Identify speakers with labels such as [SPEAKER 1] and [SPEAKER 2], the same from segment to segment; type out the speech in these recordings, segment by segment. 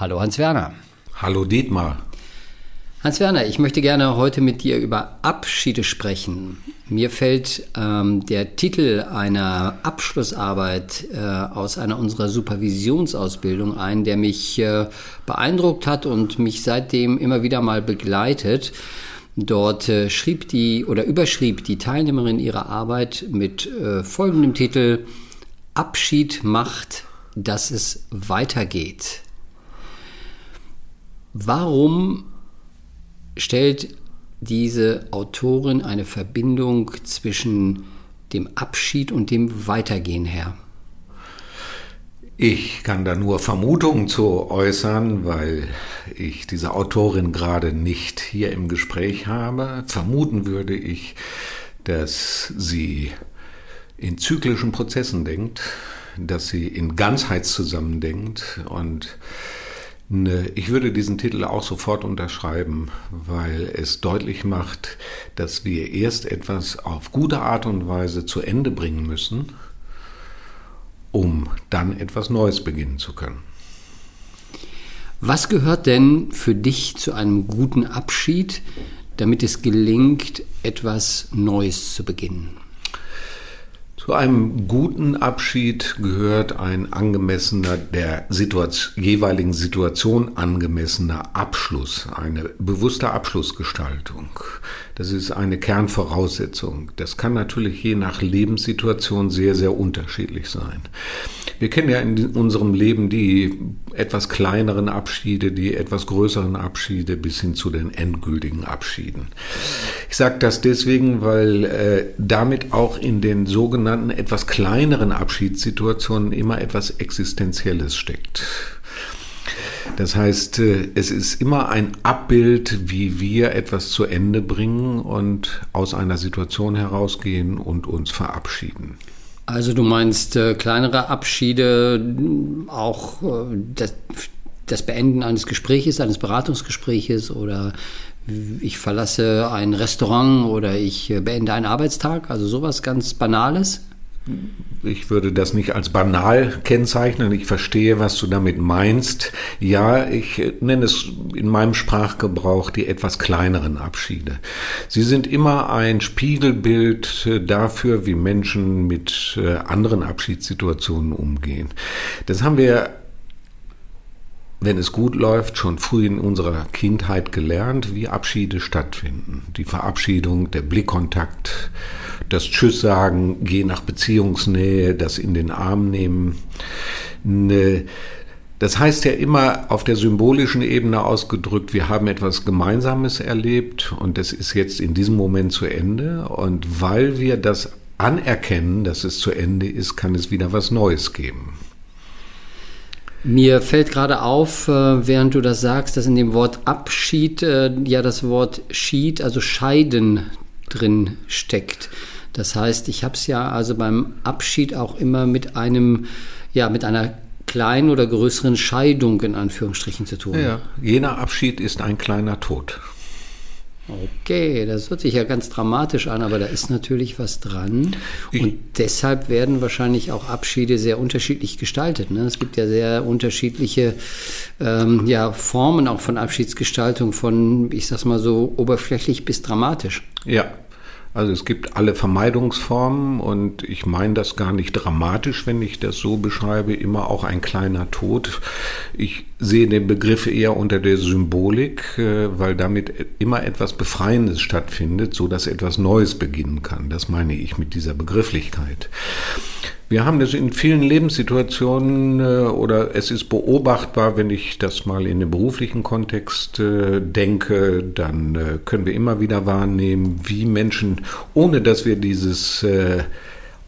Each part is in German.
[SPEAKER 1] Hallo Hans-Werner.
[SPEAKER 2] Hallo Dietmar.
[SPEAKER 1] Hans-Werner, ich möchte gerne heute mit dir über Abschiede sprechen. Mir fällt ähm, der Titel einer Abschlussarbeit äh, aus einer unserer Supervisionsausbildung ein, der mich äh, beeindruckt hat und mich seitdem immer wieder mal begleitet. Dort äh, schrieb die oder überschrieb die Teilnehmerin ihre Arbeit mit äh, folgendem Titel Abschied macht, dass es weitergeht. Warum stellt diese Autorin eine Verbindung zwischen dem Abschied und dem Weitergehen her?
[SPEAKER 2] Ich kann da nur Vermutungen zu äußern, weil ich diese Autorin gerade nicht hier im Gespräch habe. Vermuten würde ich, dass sie in zyklischen Prozessen denkt, dass sie in Ganzheitszusammen denkt und ich würde diesen Titel auch sofort unterschreiben, weil es deutlich macht, dass wir erst etwas auf gute Art und Weise zu Ende bringen müssen, um dann etwas Neues beginnen zu können.
[SPEAKER 1] Was gehört denn für dich zu einem guten Abschied, damit es gelingt, etwas Neues zu beginnen?
[SPEAKER 2] Zu einem guten Abschied gehört ein angemessener, der Situation, jeweiligen Situation angemessener Abschluss, eine bewusste Abschlussgestaltung. Das ist eine Kernvoraussetzung. Das kann natürlich je nach Lebenssituation sehr, sehr unterschiedlich sein. Wir kennen ja in unserem Leben die etwas kleineren Abschiede, die etwas größeren Abschiede bis hin zu den endgültigen Abschieden. Ich sage das deswegen, weil äh, damit auch in den sogenannten etwas kleineren Abschiedssituationen immer etwas Existenzielles steckt. Das heißt, äh, es ist immer ein Abbild, wie wir etwas zu Ende bringen und aus einer Situation herausgehen und uns verabschieden.
[SPEAKER 1] Also du meinst äh, kleinere Abschiede, auch äh, das, das, Beenden eines Gespräches, eines Beratungsgespräches oder ich verlasse ein Restaurant oder ich äh, beende einen Arbeitstag, also sowas ganz Banales?
[SPEAKER 2] ich würde das nicht als banal kennzeichnen. Ich verstehe, was du damit meinst. Ja, ich nenne es in meinem Sprachgebrauch die etwas kleineren Abschiede. Sie sind immer ein Spiegelbild dafür, wie Menschen mit äh, anderen Abschiedssituationen umgehen. Das haben wir wenn es gut läuft, schon früh in unserer Kindheit gelernt, wie Abschiede stattfinden. Die Verabschiedung, der Blickkontakt, das Tschüss sagen, je nach Beziehungsnähe, das in den Arm nehmen. Ne, das heißt ja immer auf der symbolischen Ebene ausgedrückt, wir haben etwas Gemeinsames erlebt und das ist jetzt in diesem Moment zu Ende. Und weil wir das anerkennen, dass es zu Ende ist, kann es wieder was Neues geben.
[SPEAKER 1] Mir fällt gerade auf, äh, während du das sagst, dass in dem Wort Abschied äh, ja das Wort Schied, also Scheiden drin steckt. Das heißt, ich habe es ja also beim Abschied auch immer mit einem, ja, mit einer kleinen oder größeren Scheidung in Anführungsstrichen zu tun.
[SPEAKER 2] Ja, jener Abschied ist ein kleiner Tod.
[SPEAKER 1] Okay, das hört sich ja ganz dramatisch an, aber da ist natürlich was dran. Ich und deshalb werden wahrscheinlich auch Abschiede sehr unterschiedlich gestaltet. Ne? Es gibt ja sehr unterschiedliche ähm, ja, Formen auch von Abschiedsgestaltung, von, ich sag's mal so, oberflächlich bis dramatisch.
[SPEAKER 2] Ja, also es gibt alle Vermeidungsformen und ich meine das gar nicht dramatisch, wenn ich das so beschreibe, immer auch ein kleiner Tod. Ich sehe den Begriff eher unter der Symbolik, äh, weil damit immer etwas Befreiendes stattfindet, so dass etwas Neues beginnen kann. Das meine ich mit dieser Begrifflichkeit. Wir haben das in vielen Lebenssituationen äh, oder es ist beobachtbar, wenn ich das mal in den beruflichen Kontext äh, denke, dann äh, können wir immer wieder wahrnehmen, wie Menschen, ohne dass wir dieses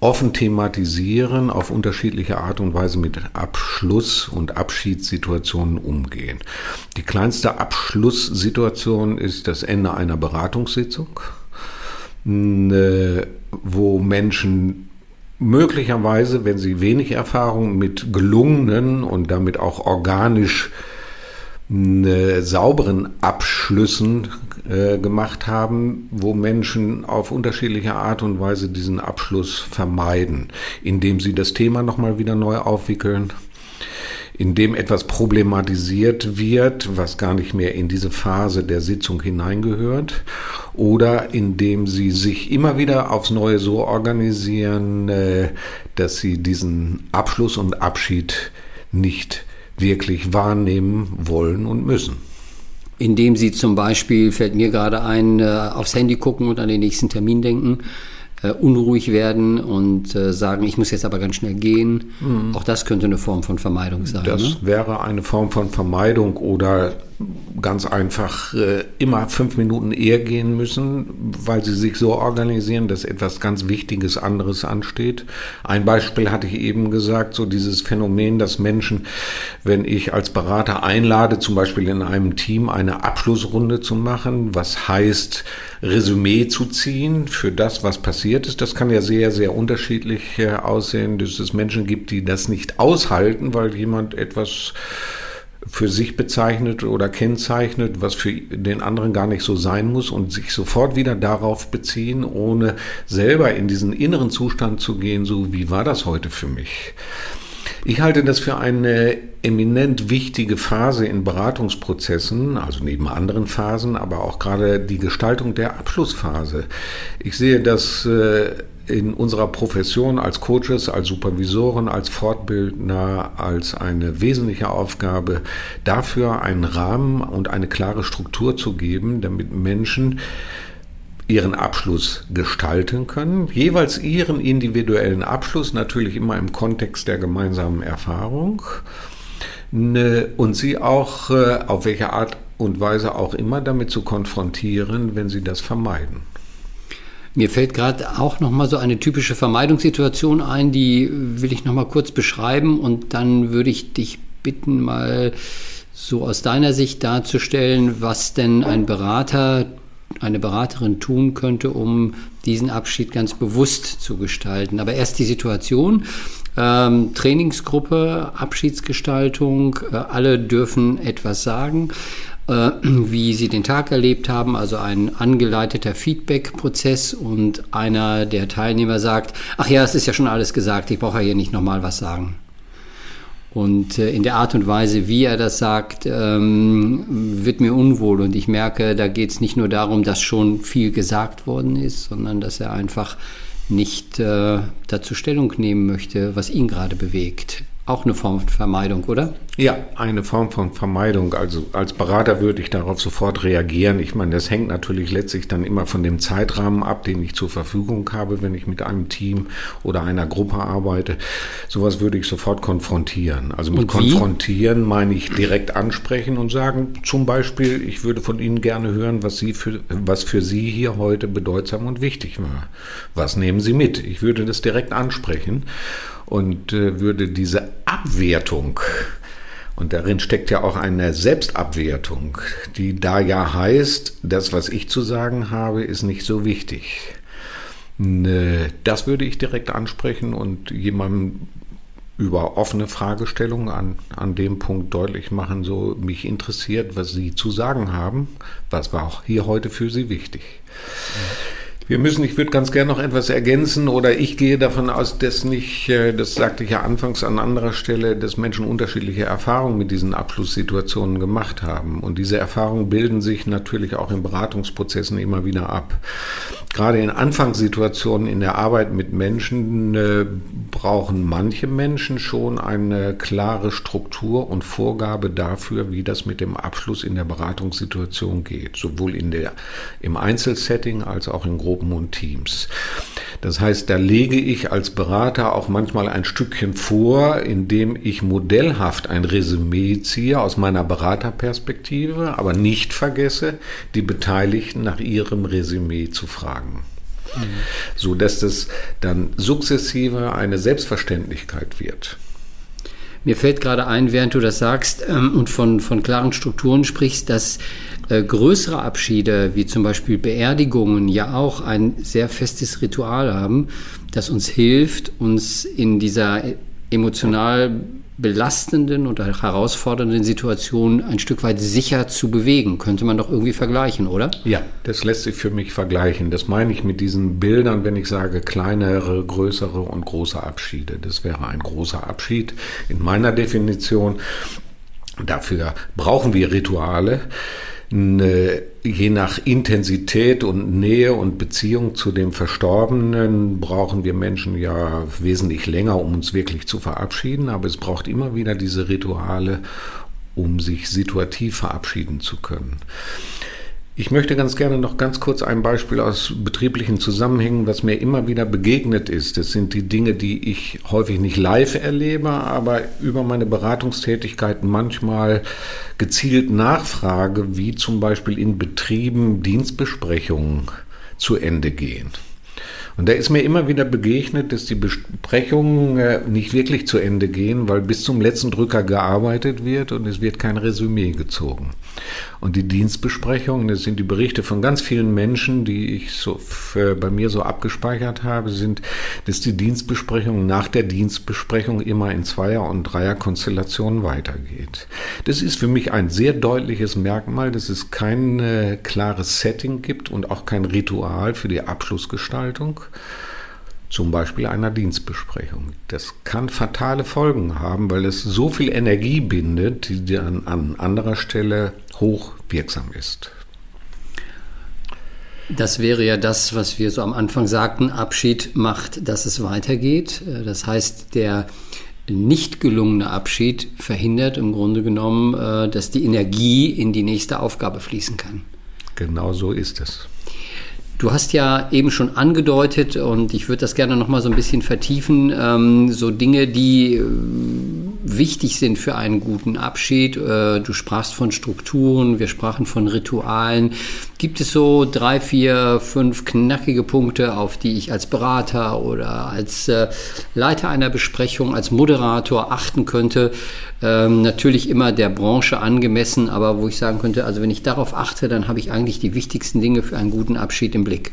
[SPEAKER 2] offen thematisieren, auf unterschiedliche Art und Weise mit Abschluss- und Abschiedssituationen umgehen. Die kleinste Abschlusssituation ist das Ende einer Beratungssitzung, wo Menschen möglicherweise, wenn sie wenig Erfahrung mit gelungenen und damit auch organisch sauberen Abschlüssen äh, gemacht haben, wo Menschen auf unterschiedliche Art und Weise diesen Abschluss vermeiden, indem sie das Thema nochmal wieder neu aufwickeln, indem etwas problematisiert wird, was gar nicht mehr in diese Phase der Sitzung hineingehört, oder indem sie sich immer wieder aufs Neue so organisieren, äh, dass sie diesen Abschluss und Abschied nicht wirklich wahrnehmen wollen und müssen.
[SPEAKER 1] Indem Sie zum Beispiel, fällt mir gerade ein, äh, aufs Handy gucken und an den nächsten Termin denken, äh, unruhig werden und äh, sagen, ich muss jetzt aber ganz schnell gehen. Mhm. Auch das könnte eine Form von Vermeidung sein.
[SPEAKER 2] Das
[SPEAKER 1] ne?
[SPEAKER 2] wäre eine Form von Vermeidung oder ganz einfach äh, immer fünf Minuten eher gehen müssen, weil sie sich so organisieren, dass etwas ganz Wichtiges anderes ansteht. Ein Beispiel hatte ich eben gesagt, so dieses Phänomen, dass Menschen, wenn ich als Berater einlade, zum Beispiel in einem Team eine Abschlussrunde zu machen, was heißt, Resümee zu ziehen für das, was passiert ist. Das kann ja sehr, sehr unterschiedlich äh, aussehen, dass es Menschen gibt, die das nicht aushalten, weil jemand etwas für sich bezeichnet oder kennzeichnet, was für den anderen gar nicht so sein muss und sich sofort wieder darauf beziehen, ohne selber in diesen inneren Zustand zu gehen, so wie war das heute für mich. Ich halte das für eine eminent wichtige Phase in Beratungsprozessen, also neben anderen Phasen, aber auch gerade die Gestaltung der Abschlussphase. Ich sehe das äh, in unserer Profession als Coaches, als Supervisoren, als Fortbildner als eine wesentliche Aufgabe, dafür einen Rahmen und eine klare Struktur zu geben, damit Menschen ihren Abschluss gestalten können, jeweils ihren individuellen Abschluss, natürlich immer im Kontext der gemeinsamen Erfahrung ne, und sie auch äh, auf welche Art und Weise auch immer damit zu konfrontieren, wenn sie das vermeiden.
[SPEAKER 1] Mir fällt gerade auch noch mal so eine typische Vermeidungssituation ein, die will ich noch mal kurz beschreiben und dann würde ich dich bitten, mal so aus deiner Sicht darzustellen, was denn ein Berater, eine Beraterin tun könnte, um diesen Abschied ganz bewusst zu gestalten. Aber erst die Situation. Ähm, Trainingsgruppe, Abschiedsgestaltung, äh, alle dürfen etwas sagen. Äh, wie sie den Tag erlebt haben, also ein angeleiteter Feedback-Prozess und einer der Teilnehmer sagt, ach ja, es ist ja schon alles gesagt, ich brauche ja hier nicht nochmal was sagen. Und äh, in der Art und Weise, wie er das sagt, ähm, wird mir unwohl und ich merke, da geht es nicht nur darum, dass schon viel gesagt worden ist, sondern dass er einfach nicht äh, dazu Stellung nehmen möchte, was ihn gerade bewegt auch eine Form von Vermeidung, oder?
[SPEAKER 2] Ja, eine Form von Vermeidung. Also als Berater würde ich darauf sofort reagieren. Ich meine, das hängt natürlich letztlich dann immer von dem Zeitrahmen ab, den ich zur Verfügung habe, wenn ich mit einem Team oder einer Gruppe arbeite. Sowas würde ich sofort konfrontieren. Also mit konfrontieren meine ich direkt ansprechen und sagen, zum Beispiel, ich würde von Ihnen gerne hören, was, Sie für, was für Sie hier heute bedeutsam und wichtig war. Was nehmen Sie mit? Ich würde das direkt ansprechen und äh, würde diese Abwertung, und darin steckt ja auch eine Selbstabwertung, die da ja heißt, das, was ich zu sagen habe, ist nicht so wichtig. Ne, das würde ich direkt ansprechen und jemandem über offene Fragestellungen an, an dem Punkt deutlich machen, so mich interessiert, was Sie zu sagen haben, was war auch hier heute für Sie wichtig. Ja. Wir müssen, ich würde ganz gerne noch etwas ergänzen oder ich gehe davon aus, dass nicht, äh, das sagte ich ja anfangs an anderer Stelle, dass Menschen unterschiedliche Erfahrungen mit diesen Abschlusssituationen gemacht haben. Und diese Erfahrungen bilden sich natürlich auch in Beratungsprozessen immer wieder ab. Gerade in Anfangssituationen in der Arbeit mit Menschen äh, brauchen manche Menschen schon eine klare Struktur und Vorgabe dafür, wie das mit dem Abschluss in der Beratungssituation geht, sowohl in der, im Einzelsetting als auch in Gruppen und Teams. Das heißt, da lege ich als Berater auch manchmal ein Stückchen vor, indem ich modellhaft ein Resümee ziehe aus meiner Beraterperspektive, aber nicht vergesse, die Beteiligten nach ihrem Resümee zu fragen. Mhm. So dass das dann sukzessive eine Selbstverständlichkeit wird.
[SPEAKER 1] Mir fällt gerade ein, während du das sagst ähm, und von, von klaren Strukturen sprichst, dass äh, größere Abschiede, wie zum Beispiel Beerdigungen, ja auch ein sehr festes Ritual haben, das uns hilft, uns in dieser emotional belastenden oder herausfordernden Situationen ein Stück weit sicher zu bewegen. Könnte man doch irgendwie vergleichen, oder?
[SPEAKER 2] Ja, das lässt sich für mich vergleichen. Das meine ich mit diesen Bildern, wenn ich sage kleinere, größere und große Abschiede. Das wäre ein großer Abschied in meiner Definition. Dafür brauchen wir Rituale eine, je nach Intensität und Nähe und Beziehung zu dem Verstorbenen brauchen wir Menschen ja wesentlich länger, um uns wirklich zu verabschieden. Aber es braucht immer wieder diese Rituale, um sich situativ verabschieden zu können. Ich möchte ganz gerne noch ganz kurz ein Beispiel aus betrieblichen Zusammenhängen, was mir immer wieder begegnet ist. Das sind die Dinge, die ich häufig nicht live erlebe, aber über meine Beratungstätigkeiten manchmal gezielt nachfrage, wie zum Beispiel in Betrieben Dienstbesprechungen zu Ende gehen. Und da ist mir immer wieder begegnet, dass die Besprechungen äh, nicht wirklich zu Ende gehen, weil bis zum letzten Drücker gearbeitet wird und es wird kein Resümee gezogen. Und die Dienstbesprechungen, das sind die Berichte von ganz vielen Menschen, die ich so bei mir so abgespeichert habe, sind, dass die Dienstbesprechung nach der Dienstbesprechung immer in Zweier- und Dreierkonstellationen weitergeht. Das ist für mich ein sehr deutliches Merkmal, dass es kein äh, klares Setting gibt und auch kein Ritual für die Abschlussgestaltung zum Beispiel einer Dienstbesprechung. Das kann fatale Folgen haben, weil es so viel Energie bindet, die dann an anderer Stelle hoch wirksam ist.
[SPEAKER 1] Das wäre ja das, was wir so am Anfang sagten, Abschied macht, dass es weitergeht. Das heißt, der nicht gelungene Abschied verhindert im Grunde genommen, äh, dass die Energie in die nächste Aufgabe fließen kann.
[SPEAKER 2] Genau so ist es.
[SPEAKER 1] Du hast ja eben schon angedeutet, und ich würde das gerne noch mal so ein bisschen vertiefen, ähm, so Dinge, die wichtig sind für einen guten Abschied. Äh, du sprachst von Strukturen, wir sprachen von Ritualen. Gibt es so drei, vier, fünf knackige Punkte, auf die ich als Berater oder als äh, Leiter einer Besprechung, als Moderator achten könnte? Ähm, natürlich immer der Branche angemessen, aber wo ich sagen könnte, also wenn ich darauf achte, dann habe ich eigentlich die wichtigsten Dinge für einen guten Abschied im Blick.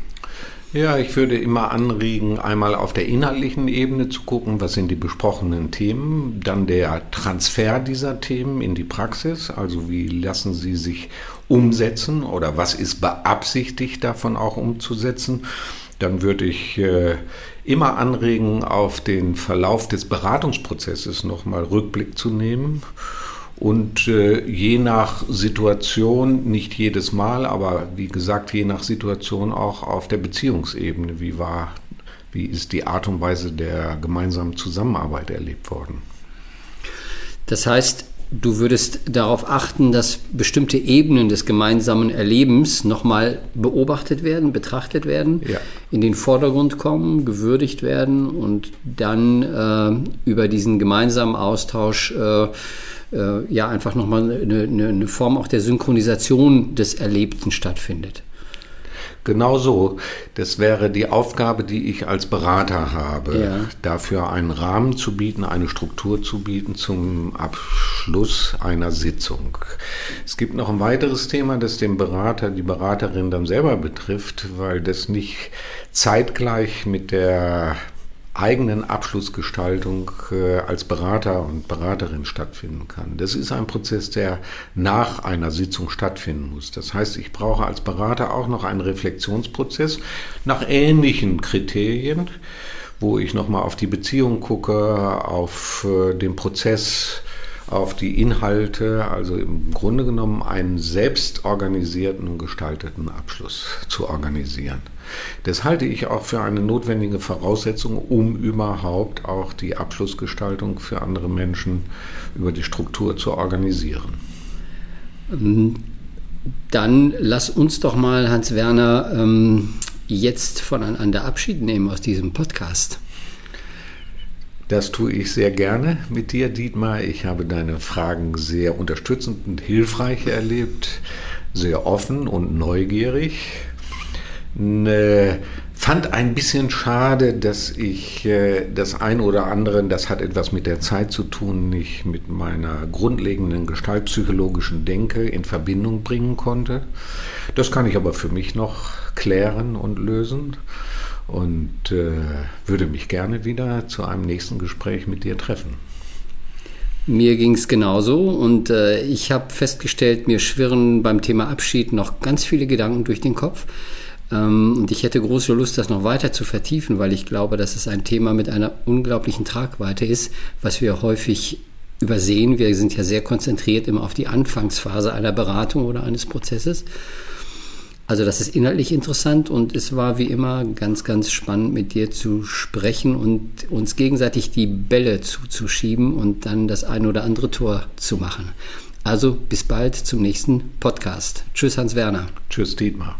[SPEAKER 2] Ja, ich würde immer anregen, einmal auf der inhaltlichen Ebene zu gucken, was sind die besprochenen Themen, dann der Transfer dieser Themen in die Praxis, also wie lassen sie sich umsetzen oder was ist beabsichtigt davon auch umzusetzen. Dann würde ich äh, immer anregen, auf den Verlauf des Beratungsprozesses nochmal Rückblick zu nehmen und äh, je nach Situation, nicht jedes Mal, aber wie gesagt, je nach Situation auch auf der Beziehungsebene, wie war, wie ist die Art und Weise der gemeinsamen Zusammenarbeit erlebt worden.
[SPEAKER 1] Das heißt, du würdest darauf achten, dass bestimmte Ebenen des gemeinsamen Erlebens nochmal beobachtet werden, betrachtet werden, ja. in den Vordergrund kommen, gewürdigt werden und dann äh, über diesen gemeinsamen Austausch äh, äh, ja einfach nochmal eine, eine Form auch der Synchronisation des Erlebten stattfindet.
[SPEAKER 2] Genau so. Das wäre die Aufgabe, die ich als Berater habe, ja. dafür einen Rahmen zu bieten, eine Struktur zu bieten zum Abschluss einer Sitzung. Es gibt noch ein weiteres Thema, das den Berater, die Beraterin dann selber betrifft, weil das nicht zeitgleich mit der eigenen Abschlussgestaltung äh, als Berater und Beraterin stattfinden kann. Das ist ein Prozess, der nach einer Sitzung stattfinden muss. Das heißt, ich brauche als Berater auch noch einen Reflexionsprozess nach ähnlichen Kriterien, wo ich nochmal auf die Beziehung gucke, auf äh, den Prozess, auf die Inhalte, also im Grunde genommen einen selbstorganisierten und gestalteten Abschluss zu organisieren. Das halte ich auch für eine notwendige Voraussetzung, um überhaupt auch die Abschlussgestaltung für andere Menschen über die Struktur zu organisieren.
[SPEAKER 1] Dann lass uns doch mal, Hans Werner, ähm, jetzt voneinander Abschied nehmen aus diesem Podcast.
[SPEAKER 2] Das tue ich sehr gerne mit dir, Dietmar. Ich habe deine Fragen sehr unterstützend und hilfreich erlebt, sehr offen und neugierig. Eine fand ein bisschen schade, dass ich äh, das ein oder andere, das hat etwas mit der Zeit zu tun, nicht mit meiner grundlegenden gestaltpsychologischen Denke in Verbindung bringen konnte. Das kann ich aber für mich noch klären und lösen und äh, würde mich gerne wieder zu einem nächsten Gespräch mit dir treffen.
[SPEAKER 1] Mir ging es genauso und äh, ich habe festgestellt, mir schwirren beim Thema Abschied noch ganz viele Gedanken durch den Kopf. Ähm, und ich hätte große Lust, das noch weiter zu vertiefen, weil ich glaube, dass es ein Thema mit einer unglaublichen Tragweite ist, was wir häufig übersehen. Wir sind ja sehr konzentriert immer auf die Anfangsphase einer Beratung oder eines Prozesses. Also das ist inhaltlich interessant und es war wie immer ganz, ganz spannend mit dir zu sprechen und uns gegenseitig die Bälle zuzuschieben und dann das ein oder andere Tor zu machen. Also bis bald zum nächsten Podcast. Tschüss Hans Werner.
[SPEAKER 2] Tschüss Dietmar.